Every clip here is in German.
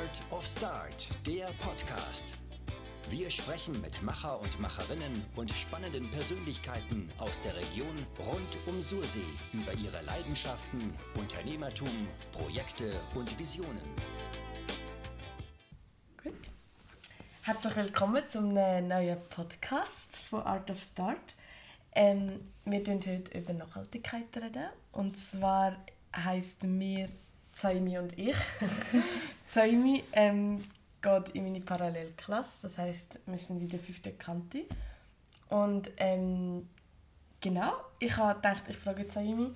Art of Start, der Podcast. Wir sprechen mit Macher und Macherinnen und spannenden Persönlichkeiten aus der Region rund um Sursee über ihre Leidenschaften, Unternehmertum, Projekte und Visionen. Gut. Herzlich willkommen zum neuen Podcast von Art of Start. Ähm, wir reden heute über Nachhaltigkeit reden. Und zwar heisst mir Saimi und ich. Saimi ähm, geht in meine Parallelklasse, das heißt, wir sind in der fünften Kante. Und ähm, genau, ich habe gedacht, ich frage Saimi,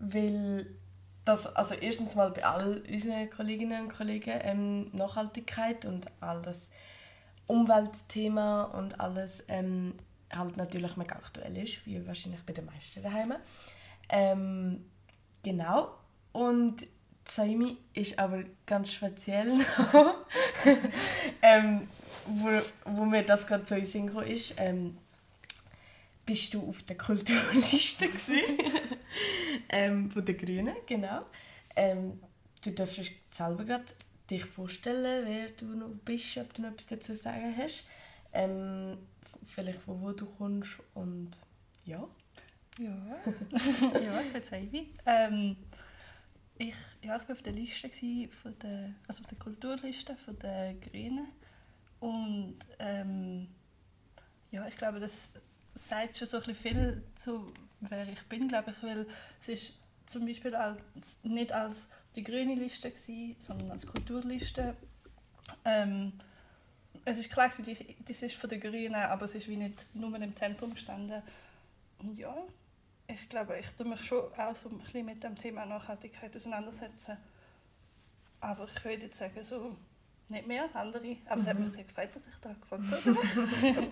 weil das, also erstens mal bei all unseren Kolleginnen und Kollegen ähm, Nachhaltigkeit und all das Umweltthema und alles ähm, halt natürlich mega aktuell ist, wie wahrscheinlich bei den meisten daheim. Ähm, genau. Und Saimi ist aber ganz speziell ähm, wo, wo mir das gerade so in Sinn ist, ähm, bist du auf der Kulturliste ähm, von den Grünen, genau. Ähm, du darfst selber gerade dich vorstellen, wer du noch bist, ob du noch etwas dazu sagen hast. Ähm, vielleicht von wo du kommst und ja. Ja, ja ich bin. Ähm, ich, ja, ich war auf der Liste von der, also auf der Kulturliste von der Grünen und ähm, ja, ich glaube, das sagt schon so ein viel zu wer ich bin, glaube ich, weil es ist zum Beispiel als, nicht als die grüne Liste gewesen, sondern als Kulturliste. Ähm, es ist klar, das ist von den Grünen, aber es ist wie nicht nur im Zentrum gestanden. Und ja, ich glaube, ich tue mich schon auch so ein bisschen mit dem Thema Nachhaltigkeit auseinandersetzen. Aber ich würde jetzt sagen, so nicht mehr als andere. Aber mhm. es hat mich mhm. sehr gefreut, dass ich da gefragt habe.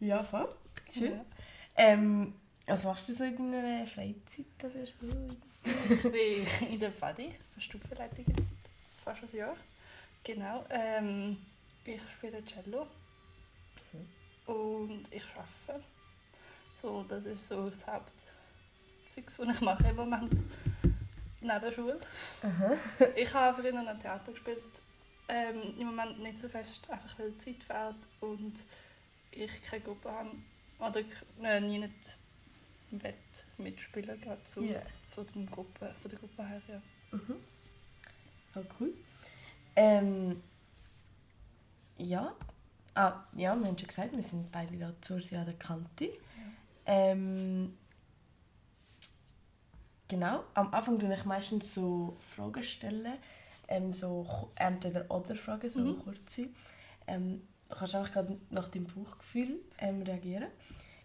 ja, voll. Schön. Ja. Ähm, was machst du so in deiner Freizeit oder so? ich bin in der Fadi, für Stufenleitung jetzt fast ein Jahr. Genau. Ähm, ich spiele Cello. Mhm. Und ich arbeite. So, das ist so das Hauptzeug, was ich mache im Moment. Neben Schule. Aha. ich habe früher noch Theater gespielt. Ähm, Im Moment nicht so fest, einfach weil die Zeit fehlt und ich keine Gruppe habe. Oder äh, nie nicht wett mitspielen gerade so yeah. von, der Gruppe, von der Gruppe her. Ja. Mhm. Voll cool. Ähm, ja. Ah, ja, wir haben schon gesagt, wir sind beide da zur Jahr der Kante. Ähm, genau, am Anfang stelle ich meistens so Fragen stellen, ähm, so entweder oder Fragen, so mhm. kurze. Ähm, du kannst einfach gerade nach deinem Bauchgefühl ähm, reagieren.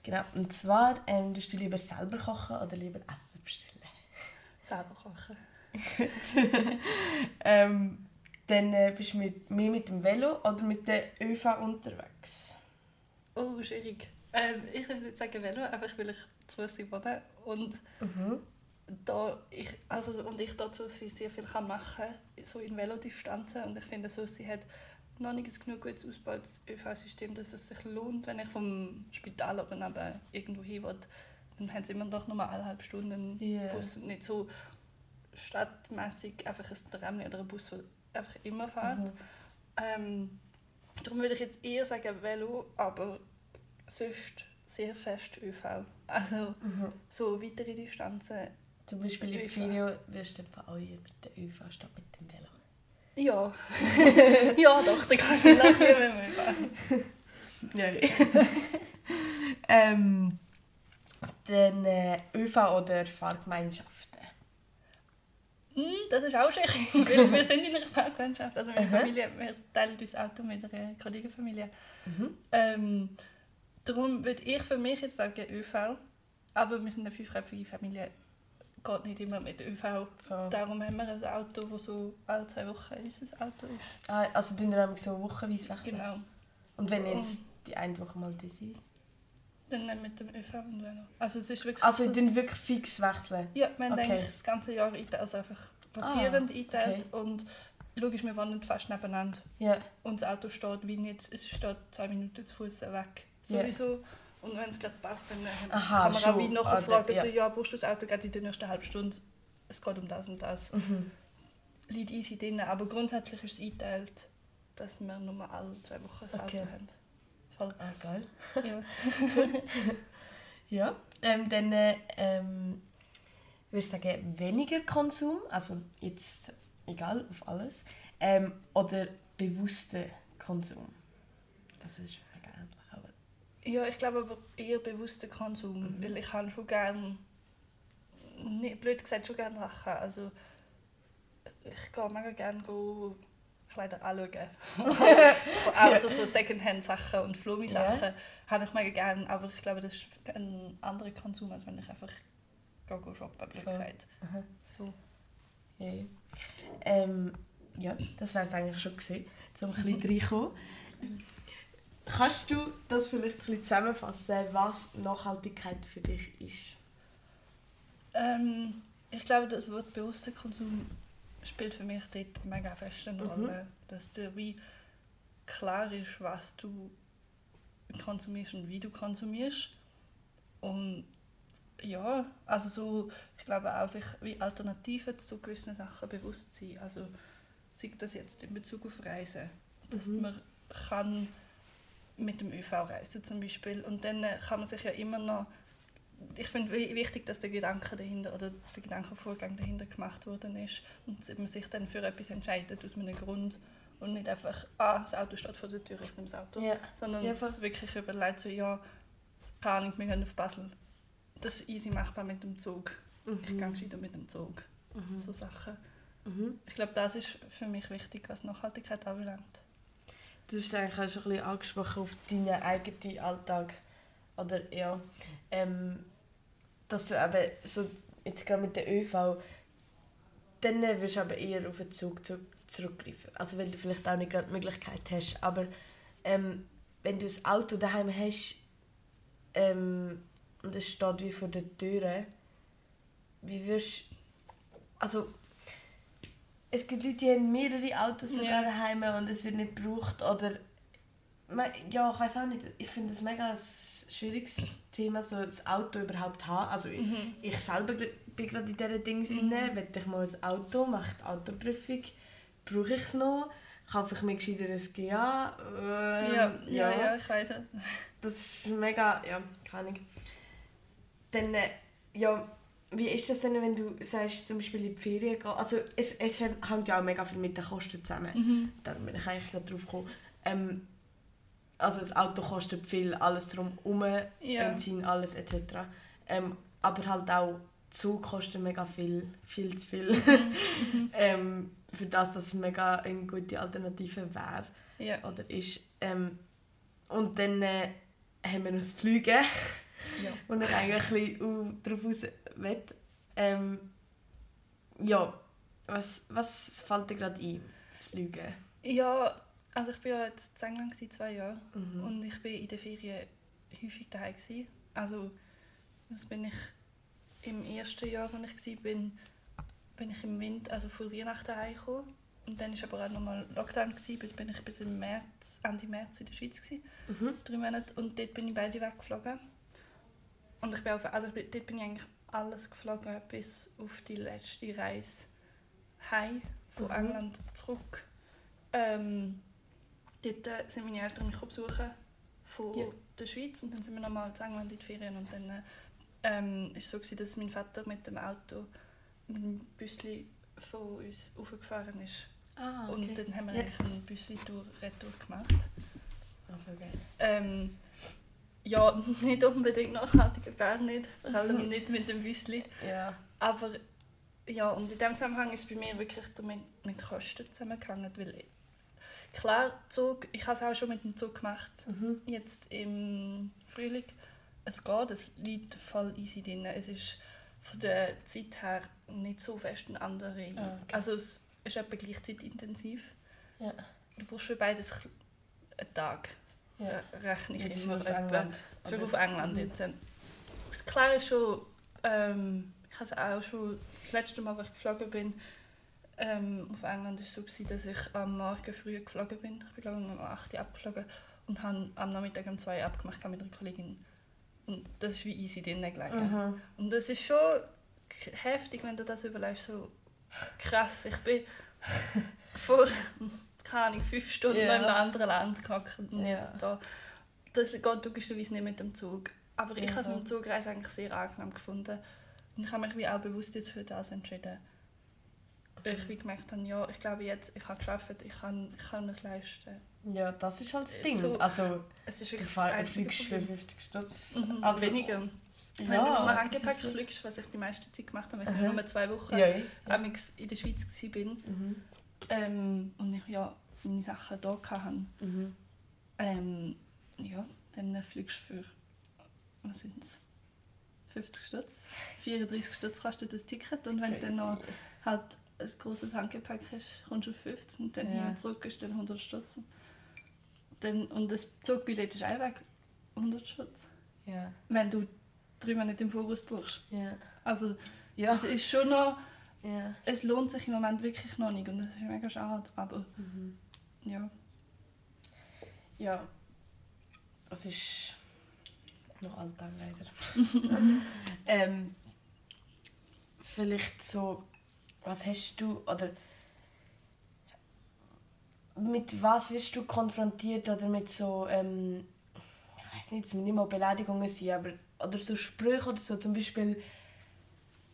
Genau, und zwar, ähm, du lieber selber kochen oder lieber Essen bestellen? Selber kochen. ähm, dann äh, bist du mit, mehr mit dem Velo oder mit der ÖV unterwegs? Oh, schwierig. Ähm, ich würde nicht sagen Velo, einfach weil ich zu Fuß wohne und mhm. da ich, also, und ich dazu sehr viel kann machen so in Velodistanzen und ich finde so, sie hat noch nicht genug gutes ausgebautes ÖV-System, dass es sich lohnt, wenn ich vom Spital aber neben irgendwo hin will, dann haben sie immer noch nur eine halbe Stunde einen yeah. Bus und nicht so stadtmäßig einfach ein Tram oder ein Bus, der einfach immer fährt. Mhm. Ähm, darum würde ich jetzt eher sagen Velo, aber sonst sehr fest ÖV. Also mhm. so weitere Distanzen. Zum Beispiel im Video wirst du auch mit der ÖV statt mit dem Velo. Ja. ja, doch, dann kann ich nachher mit dem ÖV. ja, ähm, dann äh, ÖV oder Fahrgemeinschaften? Mm, das ist auch schön. wir sind in einer Fahrgemeinschaft. Also meine Familie, wir teilen das Auto mit einer Kollegenfamilie. Mhm. Ähm, Darum würde ich für mich jetzt sagen ÖV. Aber wir sind eine fünfköpfige Familie, geht nicht immer mit ÖV. So. Darum haben wir ein Auto, das so alle zwei Wochen unser Auto ist. Ah, also tun wir so wochenweise wechseln? Genau. Und wenn jetzt die eine Woche mal die sind? Dann mit dem ÖV und Velo. Also es ist wirklich... Also so, wirklich fix wechseln? Ja, wir haben okay. das ganze Jahr also einfach rotierend ah, eingeteilt okay. und logisch, wir wohnen fast nebeneinander. Ja. Und das Auto steht wie nicht, es steht zwei Minuten zu Fuß weg sowieso. Yeah. Und wenn es gerade passt, dann äh, Aha, kann man schon. auch wie nachher ah, fragen, ja. so, ja, brauchst du das Auto gerade in der nächsten halben Stunde? Es geht um das und das. Mhm. liegt easy drin. Aber grundsätzlich ist es eingeteilt, dass wir nur alle zwei Wochen ein Okay. Auto haben. Voll. Ah, geil. Ja. Ja, ähm, dann äh, ähm, würde ich sagen, weniger Konsum, also jetzt egal auf alles, ähm, oder bewusster Konsum. Das ist mega ähnlich, aber ja, ich glaube aber eher bewusster Konsum, Mhm. weil ich habe schon gerne, nicht, blöd gesagt, schon gerne Sachen. Also ich gehe mega gerne go Kleider anschauen. also so Secondhand-Sachen und Flummi-Sachen habe ich mega gerne, aber ich glaube, das ist ein anderer Konsum, als wenn ich einfach gehe, shoppen, blöd gesagt. Aha. So. ja. ja. Ähm, ja, das wäre es eigentlich schon gewesen, um ein bisschen reinkommen. Kannst du das vielleicht ein bisschen zusammenfassen, was Nachhaltigkeit für dich ist? Ähm, ich glaube, das Wort bewusster Konsum spielt für mich dort mega fest eine Mhm. Rolle. Dass dir wie klar ist, was du konsumierst und wie du konsumierst. Und ja, also so, ich glaube auch sich wie Alternativen zu gewissen Sachen bewusst sein. Also sei das jetzt in Bezug auf Reisen, dass Mhm. man kann mit dem ÖV reisen zum Beispiel und dann äh, kann man sich ja immer noch ich finde wi- wichtig, dass der Gedanke dahinter oder der Gedankenvorgang dahinter gemacht worden ist und man sich dann für etwas entscheidet aus einem Grund und nicht einfach, ah, das Auto steht vor der Tür, ich nehme das Auto. Ja. Sondern Ja, wirklich überlegt so, ja, keine Ahnung, wir gehen auf Basel. Das ist easy machbar mit dem Zug. Ich gehe gescheiter mit dem Zug. Mhm. So Sachen. Mhm. Ich glaube, das ist für mich wichtig, was Nachhaltigkeit anbelangt. Du hast eigentlich auch schon ein bisschen angesprochen auf deinen eigenen Alltag. Oder ja, ähm, dass du eben so, jetzt gerade mit der ÖV, dann wirst du aber eher auf den Zug zu, zurückgreifen. Also weil du vielleicht auch nicht gerade die Möglichkeit hast. Aber ähm, wenn du ein Auto daheim hast ähm, und es steht wie vor der Tür, wie wirst also es gibt Leute, die haben mehrere Autos Ja. daheim und es wird nicht gebraucht oder ja, ich weiß auch nicht. Ich finde das mega ein schwieriges Thema, so das Auto überhaupt haben. Also ich, Mhm. ich selber bin gerade in diesen Dings inne. Will ich mal ein Auto, mache die Autoprüfung, brauche ich es noch? Kaufe ich mir gescheiter ein GA? Ähm, ja, ja, ja, ich weiß es. Das ist mega, ja, keine Ahnung. Dann, äh, ja, wie ist das denn, wenn du sagst, zum Beispiel in die Ferien gehen? Also es, es hängt ja auch mega viel mit den Kosten zusammen. Mhm. Darum bin ich eigentlich gerade drauf gekommen. Ähm, also das Auto kostet viel, alles drum herum, Ja. Benzin, alles etc. Ähm, aber halt auch Zug kostet mega viel, viel zu viel. ähm, für das, dass es mega eine gute Alternative wäre Ja. oder ist. Ähm, und dann äh, haben wir noch das Fliegen, Ja. wo ich eigentlich ein bisschen darauf raus will. Ähm, ja, was, was fällt dir gerade ein? Fliegen. ja, also ich war ja jetzt in England gewesen, zwei Jahre Mhm. und ich bin in den Ferien häufig daheim gewesen. Also was bin ich im ersten Jahr, als ich war, bin, bin ich im Winter, also vor Weihnachten heimgekommen. Und dann war aber auch nochmal Lockdown, gewesen, bis bin ich bis im März, Ende März in der Schweiz. Gewesen, Mhm. drei Monate. Und dort bin ich beide weggeflogen. Und ich bin auf, also ich bin, dort bin ich eigentlich alles geflogen, bis auf die letzte Reise heim von Mhm. England zurück. Ähm, dort äh, sind meine Eltern mich besuchen von Ja. der Schweiz und dann sind wir nochmal in England in die Ferien und dann äh, ähm, ist es so gewesen, dass mein Vater mit dem Auto mit dem Büsli von uns aufgefahren ist Ah, und dann haben wir Ja. eigentlich einen Büsli-Tour Retour gemacht. Ah. Ähm, ja, nicht unbedingt nachhaltiger, gar nicht. Vor allem nicht mit dem Büsli. Ja. Aber ja, und in dem Zusammenhang ist es bei mir wirklich damit mit Kosten zusammengehangen. Weil klar, Zug, ich habe es auch schon mit dem Zug gemacht, Mhm. jetzt im Frühling. Es geht, es liegt voll easy drin. Es ist von der Zeit her nicht so fest eine andere. Ah, okay. Also es ist etwa gleichzeitig intensiv. Ja. Du brauchst für beides einen Tag. Ja. Re- Rechne ich Jetzt immer etwa. England. Für oder? auf England Mhm. jetzt. Das Klar ist schon, ähm, ich habe es auch schon, das letzte Mal, als ich geflogen bin, ähm, auf England war es so, gewesen, dass ich am Morgen früh geflogen bin. Ich bin glaube ich um 8 Uhr abgeflogen und habe am Nachmittag um 2 Uhr abgemacht mit einer Kollegin. Und das ist wie easy drinnen gelegen. Mhm. Und das ist schon heftig, wenn du das überlegst, so krass. Ich bin vor, keine Ahnung, fünf Stunden noch in einem anderen Land gehockt und Ja. jetzt da. Das geht logischerweise nicht mit dem Zug. Aber ich Ja, habe voll. die Zugreise eigentlich sehr angenehm gefunden. Und ich habe mich wie auch bewusst jetzt für das entschieden. Ich wie gemerkt habe, ja, ich glaube jetzt, ich habe geschafft, ich kann, ich kann es leisten. Ja, das ist halt das Ding. So, also, Es ist du wirklich fliegst für Problem. 50 Stutz. Mhm, Also, weniger. Wenn Ja, du nur Handgepäck fliegst, was ich die meiste Zeit gemacht habe, weil ich nur zwei Wochen Ja, ja. in der Schweiz war Mhm. ähm, und ich ja meine Sachen hier hatte, Mhm. ähm, ja, dann äh, fliegst du für, was sind es, 50 Stutz, 34 Stutz kostet das Ticket und wenn du dann noch halt ein grosses Handgepäck hast, kommst du auf 50 und dann Ja. hier zurück ist dann 100 Stutz. Dann, und das Zugbillett ist auch weg, 100 Stutz, Ja, wenn du drei Monate im Voraus buchst. ja. Also Ja. es ist schon noch, ja. es lohnt sich im Moment wirklich noch nicht und das ist mega schade, aber Mhm. ja. Ja. Es ist noch Alltag leider. ähm, vielleicht so, was hast du oder mit was wirst du konfrontiert oder mit so, ähm, ich weiß nicht, es müssen nicht mal Beleidigungen sein, aber oder so Sprüche oder so, zum Beispiel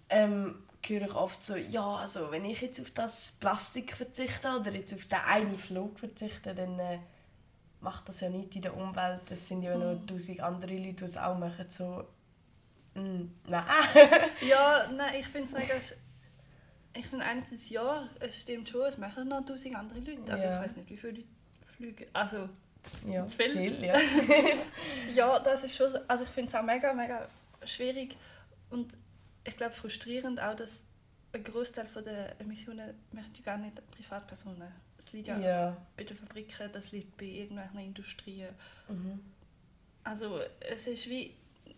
ähm, höre ich oft so, ja, also wenn ich jetzt auf das Plastik verzichte oder jetzt auf den einen Flug verzichte, dann äh, macht das ja nicht in der Umwelt. Es sind ja nur Mhm. tausend andere Leute, die es auch machen. So, mm, nein. Ja, nein, ich finde es mega. Ich finde einerseits ja, es stimmt schon, es machen noch tausend andere Leute. Also Ja. ich weiß nicht, wie viele Leute fliegen. Also ja, Zu viel? ja. ja, das ist schon. so- Also ich finde es auch mega, mega schwierig und ich glaube frustrierend auch, dass ein Großteil der Emissionen möchte gar nicht Privatpersonen. Es liegt ja, ja. bei den Fabriken, das liegt bei irgendwelchen Industrien. Mhm. Also es ist wie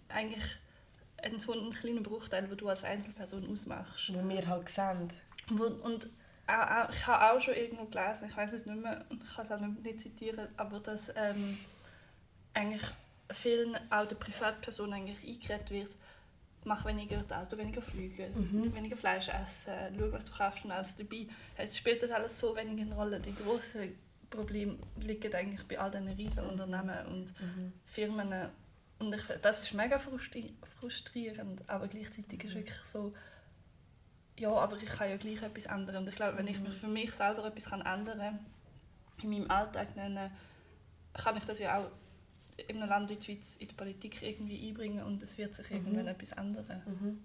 eigentlich ein so ein kleiner Bruchteil, den du als Einzelperson ausmachst. Wo wir halt sehen. Wo, und auch, auch, ich habe auch schon irgendwo gelesen, ich weiß es nicht mehr ich kann es auch nicht, nicht zitieren, aber dass ähm, eigentlich vielen, auch der Privatpersonen eigentlich eingeredet wird, mach weniger das, du weniger fliegen, Mhm. weniger Fleisch essen, schau, was du kaufst und alles dabei. Es spielt das alles so wenig eine Rolle. Die grossen Probleme liegen eigentlich bei all diesen riesen Unternehmen und Mhm. Firmen. Und ich, das ist mega frustri frustrierend, aber gleichzeitig ist wirklich so, ja, aber ich kann ja gleich etwas ändern. Und ich glaube, wenn ich mich für mich selber etwas kann ändern kann, in meinem Alltag, dann äh, kann ich das ja auch in einem Land wie die Schweiz in die Politik irgendwie einbringen und es wird sich irgendwann etwas ändern. Mhm.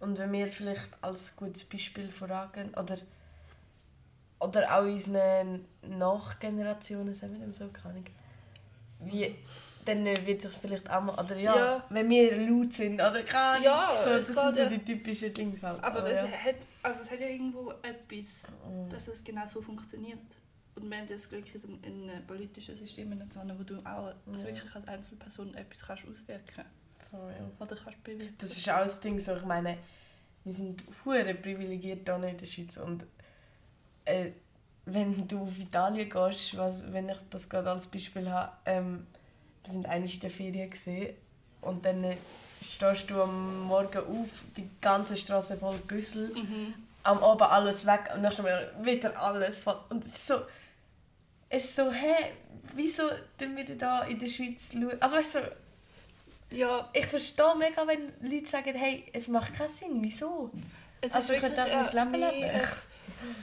Und wenn wir vielleicht als gutes Beispiel vorangehen, oder, oder auch unseren Nachgenerationen, sagen wir dem so, keine Ahnung, wie, dann wird sich vielleicht auch mal, oder ja, Ja. wenn wir laut sind, oder keine Ahnung, Ja, so, das sind so ja. die typischen Dinge halt. Aber ja. es, hat, also es hat ja irgendwo etwas, Mhm. dass es genau so funktioniert. Und wir haben das Glück in einem in politischen System in Zone, wo du auch Ja. wirklich als Einzelperson etwas kannst auswirken ja. oder kannst bewirken. Das ist auch das Ding, so, ich meine, wir sind hure privilegiert hier in der Schweiz und äh, wenn du auf Italien gehst, was, wenn ich das gerade als Beispiel habe, ähm, wir sind eigentlich in der Ferien gesehen und dann äh, stehst du am Morgen auf, die ganze Straße voll Güssel, Mhm. am Abend alles weg und dann mal wieder alles voll. Und es ist so, es ist so, hä, wieso tun wir da in der Schweiz schauen? Also weißt du, Ja, ich verstehe mega, wenn Leute sagen, hey, es macht keinen Sinn, wieso? Es Also ich wirklich könnte auch mein Leben mehr leben.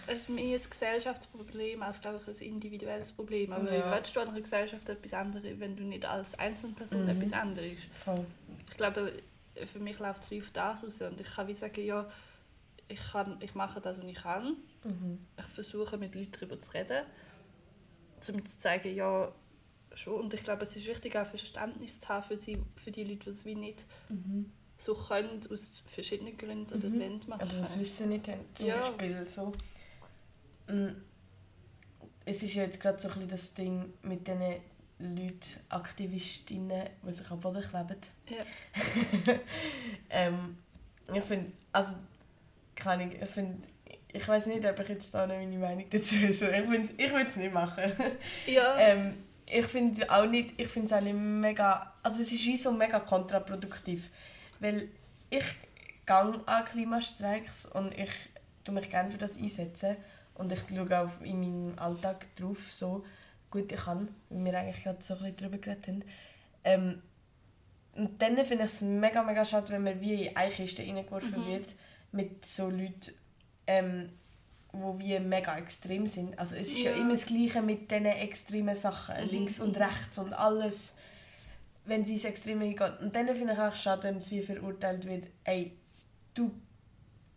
Ein, ein, mehr ein Gesellschaftsproblem als glaube ich, ein individuelles Problem. Aber Ja. wie willst du an einer Gesellschaft etwas ändern, wenn du nicht als Einzelperson Mhm. etwas änderst? Voll. Ich glaube, für mich läuft es wie auf das raus. Und ich kann wie sagen, ja, ich, kann, ich mache das, was ich kann. Mhm. Ich versuche, mit Leuten darüber zu reden, um zu zeigen, ja, schon. Und ich glaube, es ist wichtig, auch Verständnis zu haben für, sie, für die Leute, die es wie nicht Mhm. So können, aus verschiedenen Gründen oder Mhm. wollen machen. Oder das Wissen nicht haben, zum Ja. Beispiel so. Mm, Es ist ja jetzt gerade so ein bisschen das Ding mit diesen Leuten, Aktivistinnen, die sich am Boden kleben. Ja. ähm, ich finde, also, keine Ahnung, ich finde, ich weiß nicht, ob ich jetzt da noch meine Meinung dazu äußere. Ich, ich würde es nicht machen. Ja, Ähm, ich finde auch nicht, ich finde es auch nicht mega, also es ist wie so mega kontraproduktiv, weil ich gehe an Klimastreiks und ich tue mich gerne für das einsetzen Und ich schaue auch in meinem Alltag drauf, so gut ich kann, wie wir eigentlich gerade so ein bisschen darüber geredet haben. Ähm, und dann finde ich es mega, mega schade, wenn man wie in eine Kiste reingeworfen Mhm. wird mit so Leuten, ähm, die wie mega extrem sind. Also es ist ja, Ja. immer das Gleiche mit diesen extremen Sachen, Mhm. links und rechts und alles, wenn sie ins Extreme geht. Und dann finde ich auch schade, wenn es wie verurteilt wird, ey, du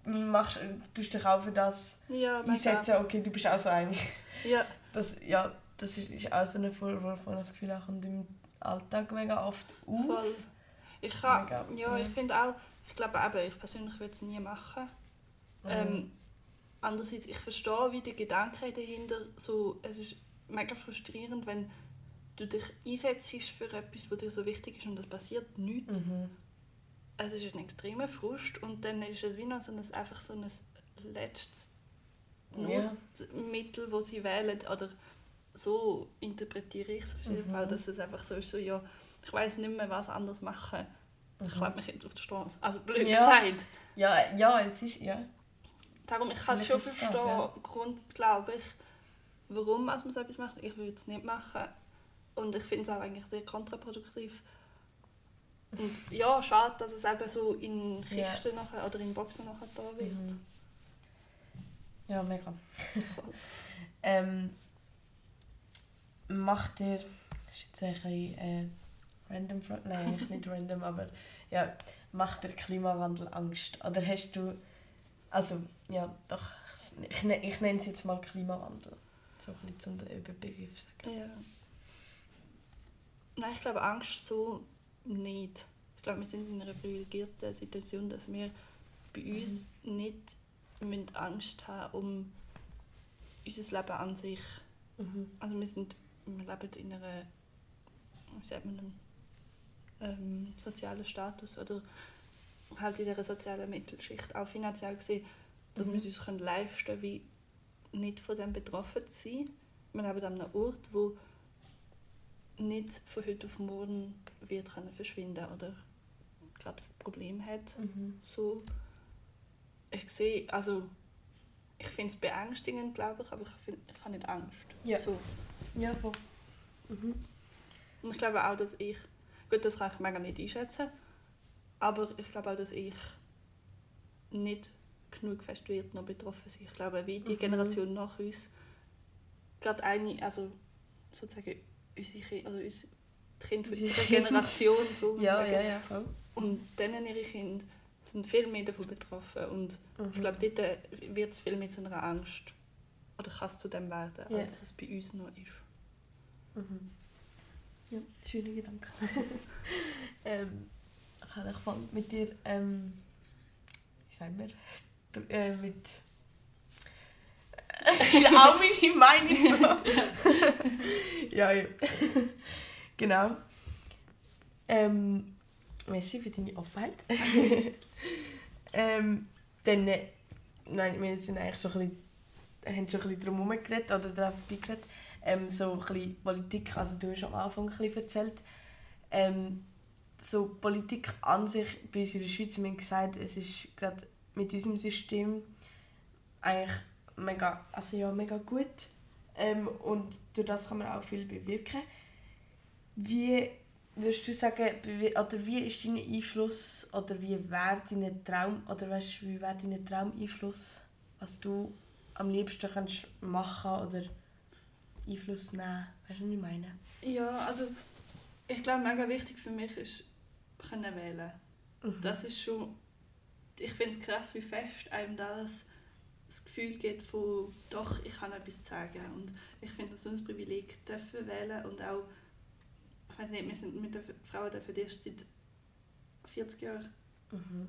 machst, tust dich auch für das Ja, einsetzen, okay, du bist auch so ein. Ja, Das, ja, das ist, ist auch so ein Vorwurf, das Gefühl habe, kommt im Alltag mega oft auf. voll. Ich kann, Mega, ja, ja. ich finde auch, ich glaube eben, ich persönlich würde es nie machen. Mhm. Ähm, andererseits, ich verstehe wie die Gedanken dahinter, so, es ist mega frustrierend, wenn du dich einsetzt für etwas, was dir so wichtig ist und es passiert nichts. Mhm. Es ist ein extremer Frust und dann ist es wie noch so ein, einfach so ein letztes Ja. Notmittel, das sie wählen. Oder so interpretiere ich es auf jeden Mhm. Fall, dass es einfach so ist, so, ja, ich weiß nicht mehr, was anders machen. Ich klebe mich jetzt auf die Straße. Also blöd Mhm. Ja. gesagt. Ja, ja, es ist, ja. Darum, ich kann es schon das, verstehen, ja. Grund, glaube ich, warum man so etwas macht. Ich würde es nicht machen. Und ich finde es auch eigentlich sehr kontraproduktiv. Und ja, schade, dass es eben so in. Kisten nachher, oder in Boxen nachher da wird. Mhm. Ja, mega. ähm, macht ihr, das ist jetzt ein bisschen äh, random, Fra- nein, nicht random, aber ja, macht der Klimawandel Angst? Oder hast du, also ja, doch, ich, ne- ich nenne es jetzt mal Klimawandel, so ein bisschen zum Überbegriff sagen. Ja. Nein, ich glaube Angst so nicht. Ich glaube, wir sind in einer privilegierten Situation, dass wir bei uns nicht müssen Angst haben um unser Leben an sich. Mhm. Also wir sind, wir leben in einer, wie sagt man dem, ähm, sozialen Status oder halt in dieser sozialen Mittelschicht, auch finanziell gesehen, dass Mhm. wir es uns können leisten wie nicht von dem betroffen zu sein. Wir leben an einem Ort, wo nicht von heute auf morgen wird können verschwinden oder gerade ein Problem hat. Mhm. So, ich sehe, also ich finde es beängstigend, glaube ich, aber ich, find, ich habe nicht Angst. Ja. So. Ja, voll. Mhm. Und ich glaube auch, dass ich, gut, das kann ich mega nicht einschätzen, aber ich glaube auch, dass ich nicht genug fest wird noch betroffen sein. Ich glaube, wie die Mhm. Generation nach uns, gerade eine, also sozusagen unsere Kinder, also uns, die Kinder unserer. Generation, so Ja, ja, ja, voll. und denen ihre Kinder sind viel mehr davon betroffen und Mhm. ich glaube, dort äh, wird es viel mit so einer Angst oder kann es zu dem werden, Ja. als es bei uns noch ist. Mhm. Ja, schöne Gedanke. ähm, ich mal mit dir, ähm, wie sagen wir, äh, mit... Das ist auch meine Meinung. ja, ja. genau. Ähm, merci für deine Offenheit. ähm, dann, äh, nein, wir sind eigentlich schon ein bisschen, haben schon ein bisschen drum herum geredet oder darauf vorbeigeredet ähm, so ein bisschen Politik, also du hast am Anfang ein bisschen erzählt, ähm, so Politik an sich bei uns in der Schweiz, wir haben gesagt, es ist gerade mit unserem System eigentlich mega, also ja, mega gut ähm, und durch das kann man auch viel bewirken. Wie würdest du sagen, oder wie ist dein Einfluss oder wie wäre dein Traum, oder weißt, wie wäre dein Traumeinfluss, was du am liebsten kannst machen oder Einfluss nehmen. Weißt du, was ich meine? Ja, also ich glaube, mega wichtig für mich ist können wählen. Mhm. Das ist schon, ich finde es krass, wie fest einem das das Gefühl gibt von, doch, ich kann etwas sagen. Und ich finde es so ein Privileg, dürfen wählen und auch, ich weiß nicht, wir sind mit den Frauen dürfen erst seit 40 Jahren, Mhm.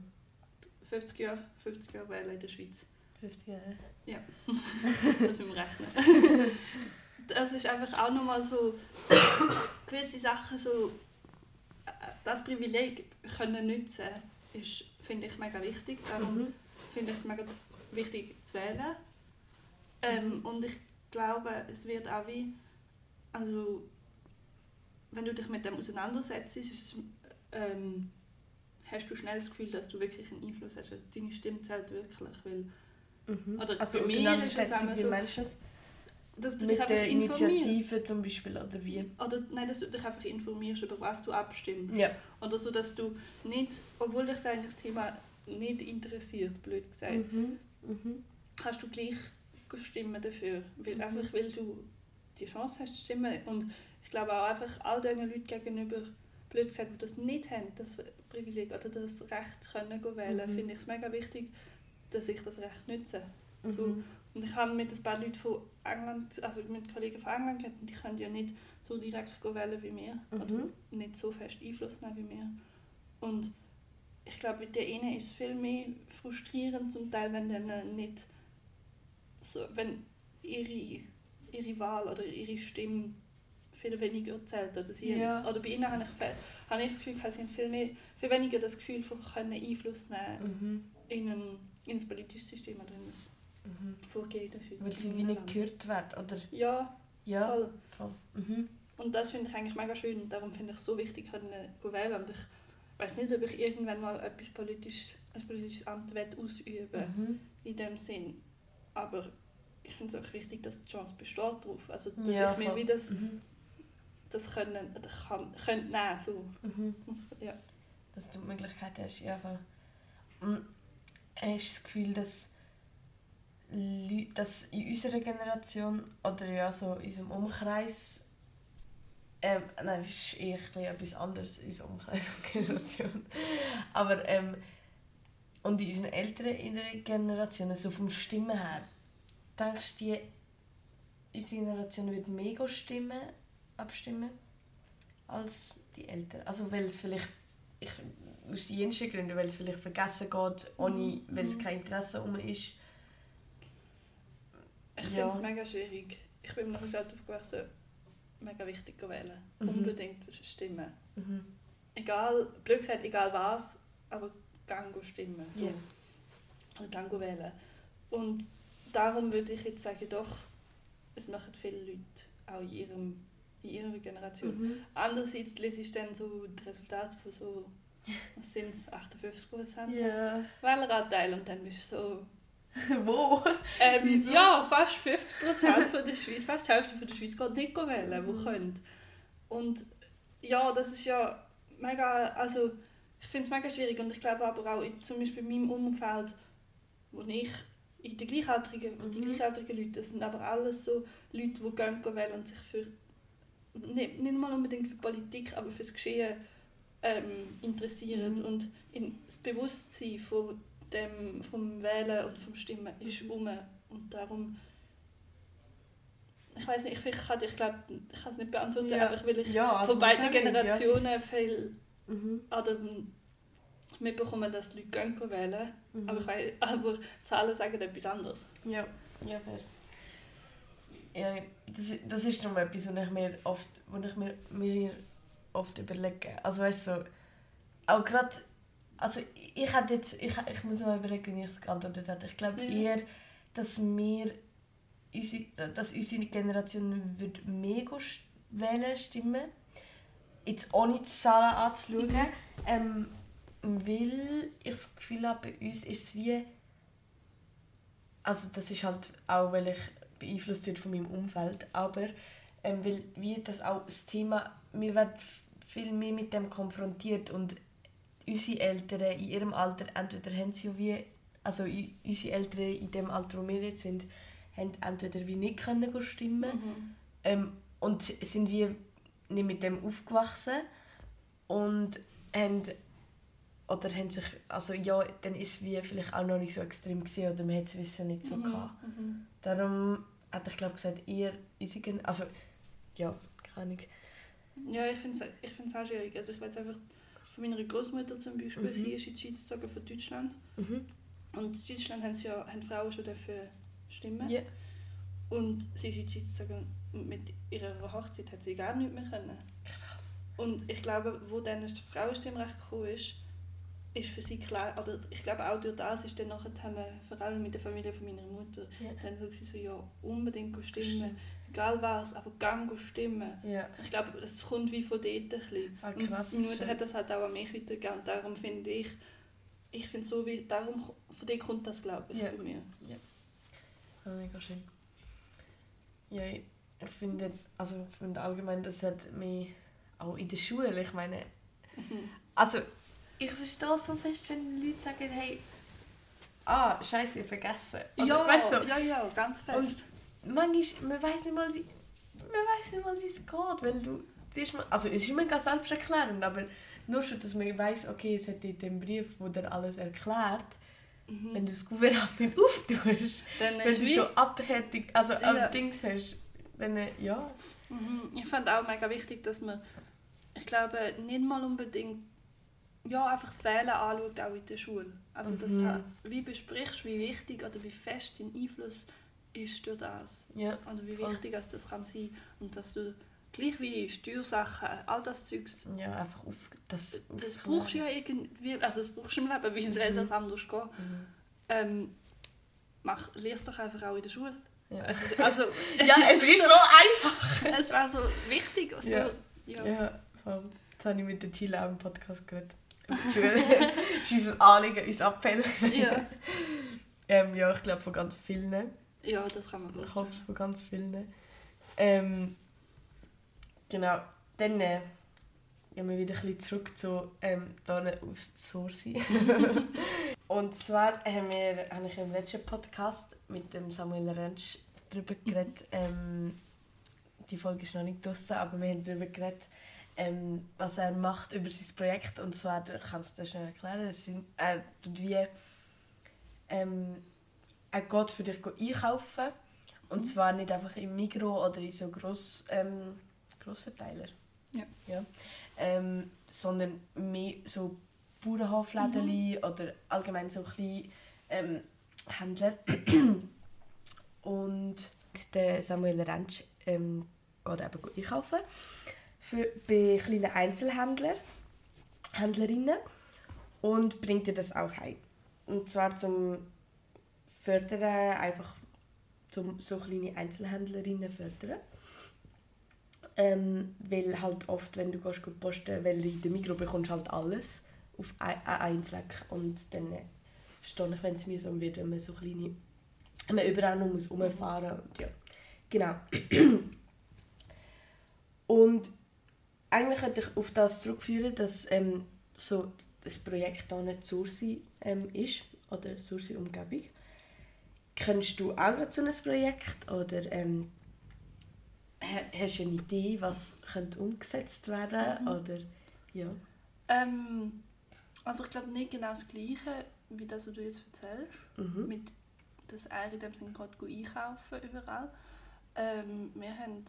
50 Jahren, 50 Jahre wählen in der Schweiz. 50 Jahre. Das müssen wir rechnen. Das ist einfach auch nochmal so gewisse Sachen so das Privileg können nutzen ist finde ich mega wichtig. Darum Mhm. finde ich es mega wichtig zu wählen. Ähm, Mhm. Und ich glaube, es wird auch wie also wenn du dich mit dem auseinandersetzt, ist ähm, hast du schnell das Gefühl, dass du wirklich einen Einfluss hast. Also deine Stimme zählt wirklich, weil Mhm. Oder also bei mir ist es so, das? dass du dich Mit einfach der informierst. Initiative zum Beispiel, oder wie? Oder nein, dass du dich einfach informierst, über was du abstimmst. Ja. Oder so, dass du nicht, obwohl dich eigentlich das Thema nicht interessiert, blöd gesagt, Mhm. Mhm. kannst du gleich stimmen dafür. Weil, Mhm. Einfach weil du die Chance hast zu stimmen. Und ich glaube auch einfach all diesen Leuten gegenüber, blöd gesagt, die das nicht haben, das Privileg oder das Recht können wählen, Mhm. finde ich es mega wichtig, dass ich das Recht nutze. So, Mhm. Und ich habe mit ein paar Leuten von England, also mit Kollegen von England gehabt, und die können ja nicht so direkt wählen wie wir. Oder Mhm. nicht so fest Einfluss nehmen wie wir. Und ich glaube, mit denen ist es viel mehr frustrierend zum Teil, wenn dann nicht so, wenn ihre, ihre Wahl oder ihre Stimme viel weniger zählt. Oder, sie, Ja. oder bei ihnen habe ich, habe ich das Gefühl, sie haben viel, mehr, viel weniger das Gefühl von können Einfluss nehmen Mhm. in ein, in ein politisches System oder in ein Mhm. Vorgehen. Weil sie wie nicht gehört werden, oder? Ja, Ja, voll. voll. Mhm. Und das finde ich eigentlich mega schön und darum finde ich es so wichtig, können zu wählen. Und ich weiß nicht, ob ich irgendwann mal etwas politisch, ein politisches Amt will ausüben Mhm. in dem Sinn. Aber ich finde es auch wichtig, dass die Chance besteht darauf. Also, dass Ja, ich mir voll. wie das, Mhm. das können, kann, könnte nehmen, so. Mhm. Ja. Dass du die Möglichkeit hast, ja voll. Und hast du das Gefühl, dass, Leu- dass in unserer Generation oder ja so in unserem Umkreis ähm, nein, das ist eher etwas anderes in unserem Umkreis und Generation. Aber ähm, und in unseren älteren Generationen, so vom Stimmen her, denkst du, die, unsere Generation wird mega stimmen, abstimmen als die Älteren? Also weil es vielleicht, ich, aus jensten Gründen, weil es vielleicht vergessen geht, ohne, weil es Mhm. kein Interesse um ist. Ich Ja. finde es mega schwierig. Ich bin in einer Gesellschaft aufgewachsen, mega wichtig wählen. Mhm. Unbedingt stimmen. Mhm. Egal, blöd gesagt, egal was, aber gang go stimmen. So. Ja. Oder gang go wählen. Und darum würde ich jetzt sagen, doch, es machen viele Leute, auch in, ihrem, in ihrer Generation. Mhm. Andererseits lese ich dann so das Resultat von so, was sind es, 58 Prozent Ja. Wähleranteil und dann bist du so, Wo? ähm, ja, fast 50 Prozent von der Schweiz, fast die Hälfte von der Schweiz geht nicht wählen, wo Mhm. können. Und ja, das ist ja mega, also ich finde es mega schwierig und ich glaube aber auch in, zum Beispiel in meinem Umfeld, wo ich in die gleichaltrigen, die Mhm. gleichaltrigen Leute, das sind aber alles so Leute, die gehen gehen wählen und sich für, nicht, nicht mal unbedingt für Politik, aber fürs Geschehen ähm, interessieren Mhm. und in, das Bewusstsein von dem, vom Wählen und vom Stimmen ist um und darum ich weiß nicht, ich, ich, kann- ich glaube, ich kann es nicht beantworten, Ja. einfach weil ich Ja, also von beiden wahrscheinlich, ja. Generationen viel Mhm. an dem mitbekommen, dass die Leute gehen gehen wählen. Mhm. Aber, ich weiss, aber die Zahlen sagen etwas anderes. Ja, ja, fair. Ja, das, das ist darum etwas, was ich mir oft, was ich mir, mir oft überlege. Also weißt du, so, auch gerade, also ich, hätte jetzt, ich, ich muss mal überlegen, wie ich es geantwortet habe. Ich glaube eher, dass wir, unsere, dass unsere Generation wird mega wählen stimmen. Jetzt ohne die Zahlen anzuschauen. Ähm, weil ich das Gefühl habe, bei uns ist es wie also das ist halt auch, weil ich beeinflusst wird von meinem Umfeld, aber ähm, weil wie das auch das Thema, wir werden viel mehr mit dem konfrontiert und unsere Eltern in ihrem Alter, entweder haben sie wie, also unsere Eltern in dem Alter, wo wir jetzt sind, haben entweder wie nicht können stimmen Mhm. ähm, und sind wie nicht mit dem aufgewachsen und haben oder haben sich, also ja, dann ist wie vielleicht auch noch nicht so extrem gesehen oder man hat es wissen nicht so Mhm. gehabt. Mhm. Darum hätte ich glaube gesagt eher unsere also ja, keine Ahnung. Ja, ich finde es ich find's auch schwierig. Also ich weiß einfach, von meiner Großmutter zum Beispiel, Mhm. sie ist in die Schweiz gezogen von Deutschland. Mhm. Und in Deutschland haben, sie ja, haben Frauen schon dafür stimmen. Ja. Und sie ist in die Schweiz gezogen und mit ihrer Hochzeit hat sie gar nichts mehr können. Krass. Und ich glaube, wo dann das Frauenstimmrecht gekommen ist, ist für sie klar, oder ich glaube auch durch das ist dann nachher, vor allem mit der Familie von meiner Mutter, Ja. dann so, sie so, ja, unbedingt stimmen, egal was, aber gang go stimmen. Ja. Ich glaube, das kommt wie von dort ein bisschen. Ah, Und Meine Mutter hat das halt auch an mich weitergegeben. Und darum finde ich, ich finde so wie, darum, von dort kommt das, glaube ich, Ja. bei mir. Ja, mega schön. Ja, ich finde, also ich finde allgemein, das hat mich auch in der Schule, ich meine, Mhm. also ich verstehe so fest, wenn Leute sagen, hey, ah, scheiße, ich vergessen. Oder, Ja, weißt du, ja, ja, ganz fest. Manchmal, man weiß nicht mal, wie, man weiß nicht mal, wie es geht, weil du zuerst mal, also es ist immer ganz selbsterklärend, aber nur schon, dass man weiß, okay, es hat in dem Brief, wo dir alles erklärt, Mhm. wenn du das Kuvert halt nicht auftust, Dann wenn du wie, schon abhärtig, also Ja. Dings hast, dann äh, ja. Mhm. Ich fand auch mega wichtig, dass man, ich glaube, nicht mal unbedingt, ja, einfach das Wählen anschaut, auch in der Schule. Also, dass Mhm. du wie besprichst, wie wichtig oder wie fest dein Einfluss ist durch das. Ja, Oder wie Voll. wichtig es das kann sein. Und dass du gleich wie Steuersachen, all das Zeugs, ja einfach auf das. das brauchst du ja irgendwie, also das brauchst du im Leben, wie soll Mhm. das anders gehen? Mhm. Ähm, mach, lernst doch einfach auch in der Schule. Ja, Also, also ja es ist so, einfach. es war so wichtig. So, Ja. ja. Ja, voll. Jetzt habe ich mit der Chila auch im Podcast geredet. Das ist unser Anliegen, unser Appell. Ja. ähm, ja, ich glaube von ganz vielen. Ja, das kann man Ich hoffe es von ganz vielen. Ähm, genau, dann äh, gehen wir wieder ein bisschen zurück zu ähm, hier aus Sorsi. Und zwar haben wir, habe ich im letzten Podcast mit dem Samuel Rentsch darüber geredet. Ähm, die Folge ist noch nicht draussen, aber wir haben darüber geredet, ähm, was er macht über sein Projekt. Und zwar, ich kann es dir schnell erklären, es sind, er tut wie... Ähm, er geht für dich einkaufen. Und Mhm. zwar nicht einfach im Migro oder in so Gross, ähm, Grossverteiler. Ja. ja. Ähm, sondern mehr so Bauernhofläden Mhm. oder allgemein so kleine ähm, Händler. Und der Samuel Rentsch ähm, geht eben einkaufen für, bei kleinen Einzelhändlern, Händlerinnen und bringt dir das auch heim. Und zwar zum fördern, einfach zum so kleine Einzelhändlerinnen fördern. Ähm, weil halt oft, wenn du gehst, posten weil in der Mikro bekommst halt alles auf ein- an einem Fleck und dann verstehe ich, wenn es mühsam wird, wenn man so kleine, wenn man überall noch muss rumfahren und ja, genau. und eigentlich möchte ich auf das zurückführen, dass ähm, so das Projekt hier nicht Sursi ähm, ist oder Sursi Umgebung. Kennst du auch gerade so ein Projekt oder ähm, ha- hast du eine Idee, was könnte umgesetzt werden Mhm. oder ja? Ähm, also ich glaube nicht genau das Gleiche, wie das, was du jetzt erzählst. Mhm. Mit, dass er in dem Sinne gerade gut einkaufen überall. Ähm, wir haben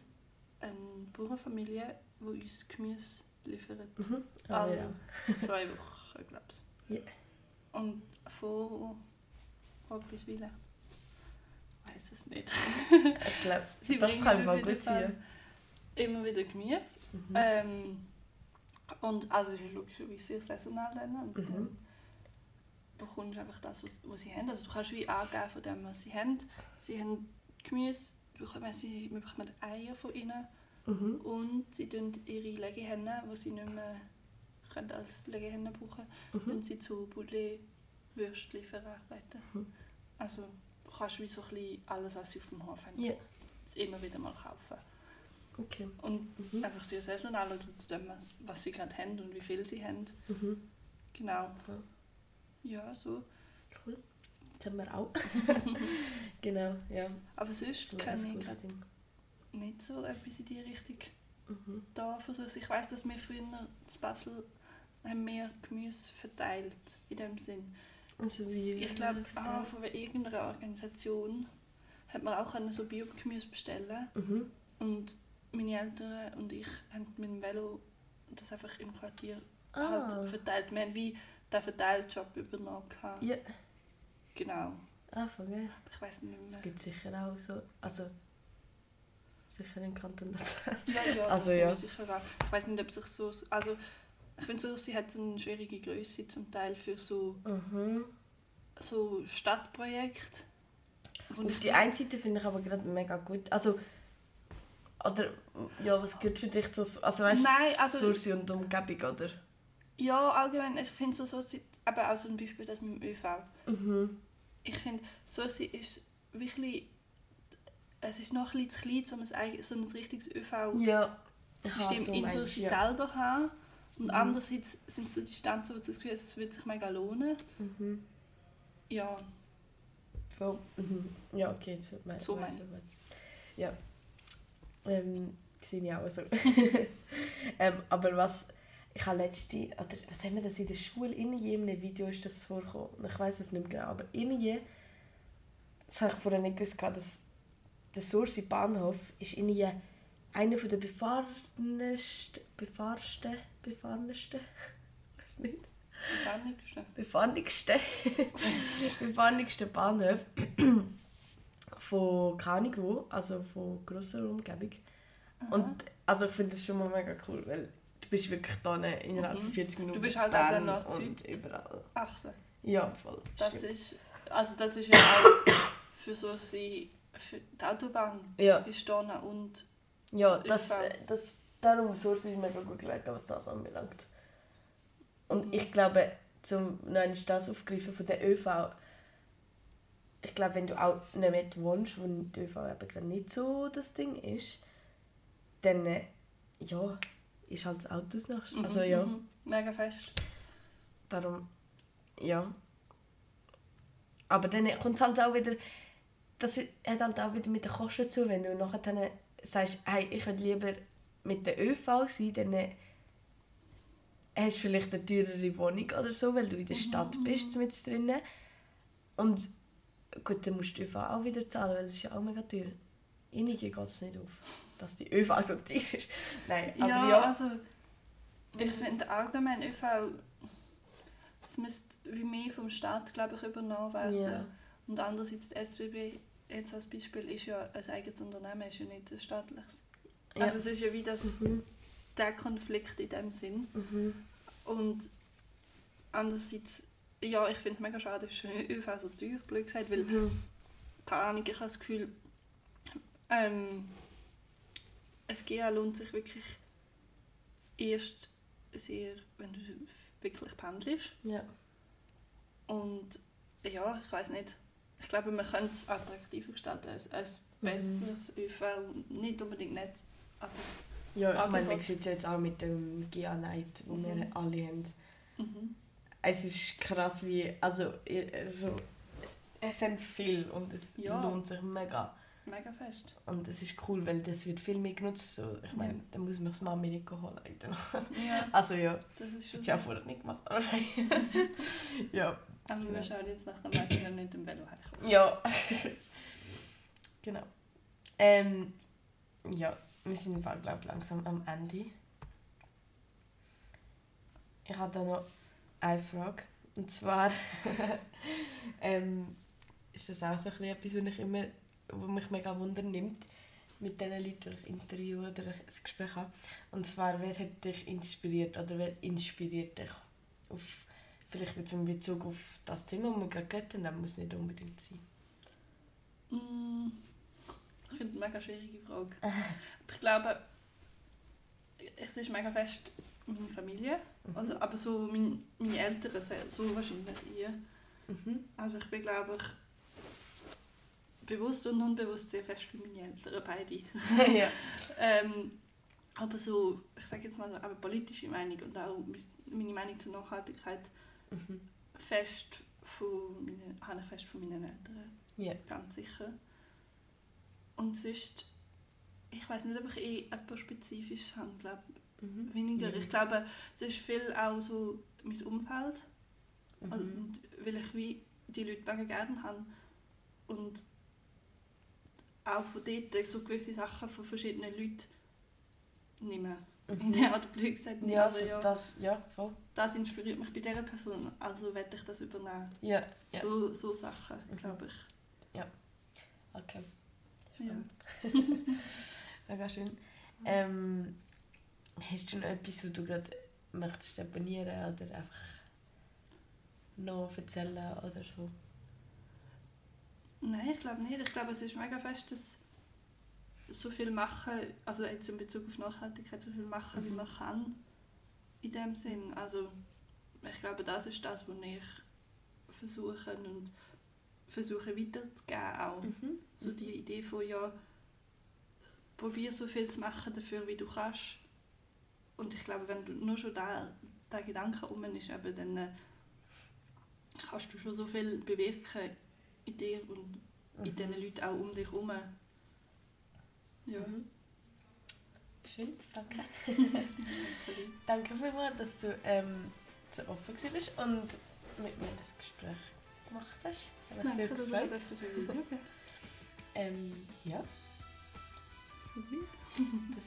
eine Bauernfamilie, die uns Gemüse liefert. Mhm. Ah, Alle ja. zwei Wochen, glaube ich. Ja. Und vor es nicht. Ich glaube, Sie das kann auf mal gut sein. Immer wieder Gemüse. Mhm. Ähm, und also ist logischerweise sehr saisonal dann. Und Mhm. dann bekommst du einfach das, was, was sie haben. Also du kannst wie angeben von dem, was sie haben. Sie haben Gemüse, du kannst, sie, wir bekommen Eier von ihnen Mhm. und sie tun ihre Legehennen, die sie nicht mehr können als Legehennen brauchen Mhm. und sie zu Boulet-Würstchen verarbeiten. Mhm. Also du kannst wie so ein bisschen alles, was sie auf dem Hof haben, Ja, immer wieder mal kaufen. okay. Und Mhm. einfach sehr saisonal oder zu dem, was, was sie gerade haben und wie viel sie haben. Mhm. Genau. Voll. Ja, so. Cool. Das haben wir auch. genau, ja. Aber sonst So kann ich gerade nicht so etwas in die Richtung Mhm. da versuchen. Ich weiß, dass wir früher in Basel haben mehr Gemüse verteilt, in dem Sinn. Also wie... Ich glaube, ah, von irgendeiner Organisation hat man auch können so Bio-Gemüse bestellen Mhm. und meine Eltern und ich haben mit dem Velo das einfach im Quartier Ah. halt verteilt. Wir haben wie den Verteiljob übernommen. Ja. Genau. Ah, voll geil. Aber ich weiß nicht Es mehr. gibt sicher auch so... Also... Sicher im Kanton Luzern. Ja, ja, Also, das ja. ja. sicher auch. Ich weiß nicht, ob sich so... Also, ich finde so, sie hat so eine schwierige Größe zum Teil für so, Mhm. so Stadtprojekte. Auf die einen Seite finde ich aber gerade mega gut. Also... Oder... Ja, was gehört für dich zu... Also weißt du... Nein, also... Sursi und Umgebung, oder? Ja, allgemein, ich finde so, so aber auch so ein Beispiel das mit dem ÖV. Mhm. Ich finde, sie ist wirklich es ist noch ein bisschen zu klein, um ein, so ein richtiges ÖV-System Ja. In Sursi ja. selber haben. Und Mhm. andererseits sind so Distanzen, wo du das Gefühl hast, es würde sich mega lohnen. Mhm. Ja, Voll. Mhm. Ja, okay, so mein, So mein-. Ja. Ähm, sehe ich auch so. ähm, aber was, ich habe letzte, oder was haben wir das in der Schule, in jedem Video ist das vorgekommen, ich weiß es nicht mehr genau, aber irgendwie, das habe ich vorher nicht gewusst, dass der Sursi Bahnhof ist irgendwie einer der befahrensten, befahrsten, befahrensten, weiß nicht, befahrenigsten, befahrenigsten Bahnhof von wo, also von grosser Umgebung. Und also ich finde das schon mal mega cool, weil du bist wirklich da innerhalb Mhm. von 40 Minuten bist zu halt also nach und überall. Achse. Ja, voll. Das stimmt. ist, also das ist ja auch für so sie für die Autobahn ja, ist da und ja das, ÖV. das, darum Source ist mega gut gelegen, was das anbelangt. Und Mhm. ich glaube, zum noch einmal das aufgreifen von der ÖV, ich glaube, wenn du auch nicht mehr wohnst, wo der ÖV eben gerade nicht so das Ding ist, dann äh, ja, ist halt das Auto das Nächste. Also Mhm, ja, mhm. mega fest. darum, ja. Aber dann kommt halt auch wieder, das hat halt auch wieder mit den Kosten zu, wenn du nachher dann sagst, hey, ich will lieber mit der ÖV sein, dann äh, hast du vielleicht eine teurere Wohnung oder so, weil du in der Stadt bist, mit drinnen. Und gut, dann musst du die ÖV auch wieder zahlen, weil es ist ja auch mega teuer. Ihnen geht es nicht auf, dass die ÖV so teuer ist. Nein, aber ja, ja. also ich finde allgemein ÖV es müsste wie mehr vom Staat glaube ich übernommen werden. Ja. Und andererseits die SBB jetzt als Beispiel ist ja ein eigenes Unternehmen, ist ja nicht ein staatliches. Ja. Also es ist ja wie das, Mhm. der Konflikt in dem Sinn. Mhm. Und andererseits, ja, ich finde es mega schade, dass ÖV so teuer, blöd gesagt, weil, Mhm. keine Ahnung, ich habe das Gefühl, ähm, es GA lohnt sich wirklich erst sehr, wenn du wirklich pendelst. Ja. Und ja, ich weiß nicht, ich glaube, man könnte es attraktiver gestalten, als ein Mhm. besseres ÖV, nicht unbedingt nicht, aber Ja, ich meine, man Angebot. sieht es jetzt auch mit dem GA Night, wo wir Mhm. alle haben. mhm. Es ist krass, wie. Also, also es sind viel und es Ja. lohnt sich mega. mega fest. Und es ist cool, weil das wird viel mehr genutzt. So, ich meine, Ja. dann muss man das Mami nicht holen. Ja, Also ja, das ist schon das habe ich auch vorher nicht gemacht. Aber ja, Aber wir Genau. schauen jetzt nach dem Messen dann nicht im Velo heimkommen. ja. genau. Ähm, ja, wir sind im Fall, glaube ich, langsam am Ende. Ich habe da noch eine Frage. Und zwar ähm, ist das auch so ein etwas, was, ich immer, was mich mega Wunder nimmt mit den Leuten, die ich interviewe oder ein Gespräch habe. Und zwar, wer hat dich inspiriert oder wer inspiriert dich auf, vielleicht jetzt in Bezug auf das Thema, das wir gerade geredet haben, das muss nicht unbedingt sein. Mm, Ich finde es eine mega schwierige Frage. Ich glaube, es ist mega fest meine Familie. Also, aber so mein, meine Eltern, so wahrscheinlich eher. Mhm. Also ich bin, glaube ich, bewusst und unbewusst sehr fest für meine Eltern, beide. ja. Ähm, aber so, ich sage jetzt mal so, aber politische Meinung und auch meine Meinung zur Nachhaltigkeit Mhm. fest von meinen, habe ich fest von meinen Eltern, Ja. ganz sicher. Und sonst, ich weiß nicht, ob ich eh etwas Spezifisches habe, glaube Mhm. weniger. Ja. Ich glaube, es ist viel auch so mein Umfeld, Mhm. und weil ich wie die Leute mega gerne habe und auch von dort so gewisse Sachen von verschiedenen Leuten nehme. In der Art blöd gesagt, nicht, Mhm. Ja, aber so ja, das, ja, voll. das inspiriert mich bei dieser Person, also werde ich das übernehmen. Ja, ja. So, so Sachen, Mhm. glaube ich. okay. Ja. Mega schön. Ähm, hast du noch etwas, was du gerade möchtest abonnieren oder einfach noch erzählen oder so? Nein, ich glaube nicht. Ich glaube, es ist mega fest, dass so viel machen, also jetzt in Bezug auf Nachhaltigkeit, so viel machen, wie Mhm. man kann, in dem Sinn. Also ich glaube, das ist das, was ich versuche und versuche weiterzugeben auch. Mhm. So die Idee von, ja, probier so viel zu machen dafür, wie du kannst. Und ich glaube, wenn du nur schon da der Gedanke um ist, eben, dann äh, kannst du schon so viel bewirken in dir und in Mhm. den Leuten auch um dich herum. Ja. Schön, danke. danke vielmals, dass du ähm, so offen bist und mit mir das Gespräch gemacht hast. Ich habe mich sehr Danke, dass gefreut. du das geschaut Ähm, ja, das